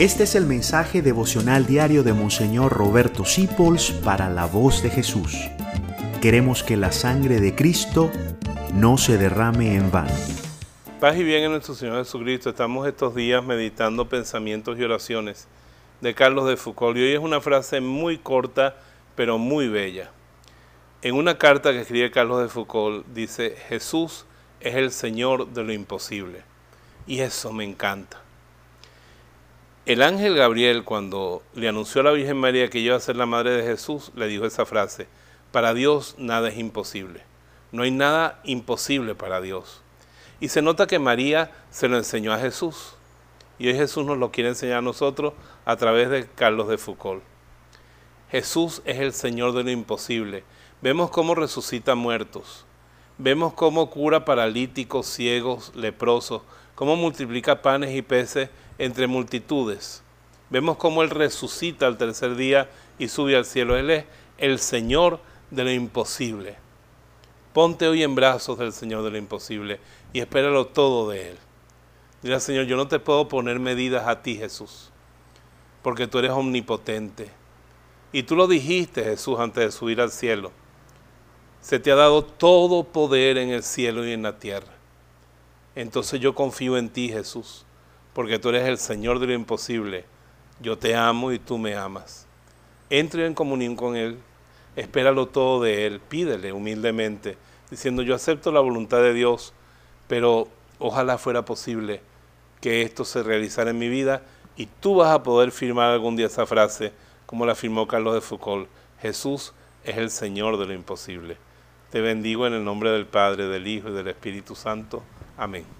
Este es el mensaje devocional diario de Monseñor Roberto Sipols para la voz de Jesús. Queremos que la sangre de Cristo no se derrame en vano. Paz y bien en nuestro Señor Jesucristo. Estamos estos días meditando pensamientos y oraciones de Carlos de Foucault. Y hoy es una frase muy corta, pero muy bella. En una carta que escribe Carlos de Foucault dice, Jesús es el Señor de lo imposible. Y eso me encanta. El ángel Gabriel, cuando le anunció a la Virgen María que iba a ser la madre de Jesús, le dijo esa frase, para Dios nada es imposible. No hay nada imposible para Dios. Y se nota que María se lo enseñó a Jesús. Y hoy Jesús nos lo quiere enseñar a nosotros a través de Carlos de Foucault. Jesús es el Señor de lo imposible. Vemos cómo resucita muertos. Vemos cómo cura paralíticos, ciegos, leprosos, cómo multiplica panes y peces entre multitudes. Vemos cómo Él resucita al tercer día y sube al cielo. Él es el Señor de lo imposible. Ponte hoy en brazos del Señor de lo imposible y espéralo todo de Él. Dile Señor, yo no te puedo poner medidas a ti, Jesús, porque tú eres omnipotente. Y tú lo dijiste, Jesús, antes de subir al cielo. Se te ha dado todo poder en el cielo y en la tierra. Entonces yo confío en ti, Jesús, porque tú eres el Señor de lo imposible. Yo te amo y tú me amas. Entre en comunión con Él, espéralo todo de Él, pídele humildemente, diciendo yo acepto la voluntad de Dios, pero ojalá fuera posible que esto se realizara en mi vida y tú vas a poder firmar algún día esa frase, como la firmó Carlos de Foucault, Jesús es el Señor de lo imposible. Te bendigo en el nombre del Padre, del Hijo y del Espíritu Santo. Amén.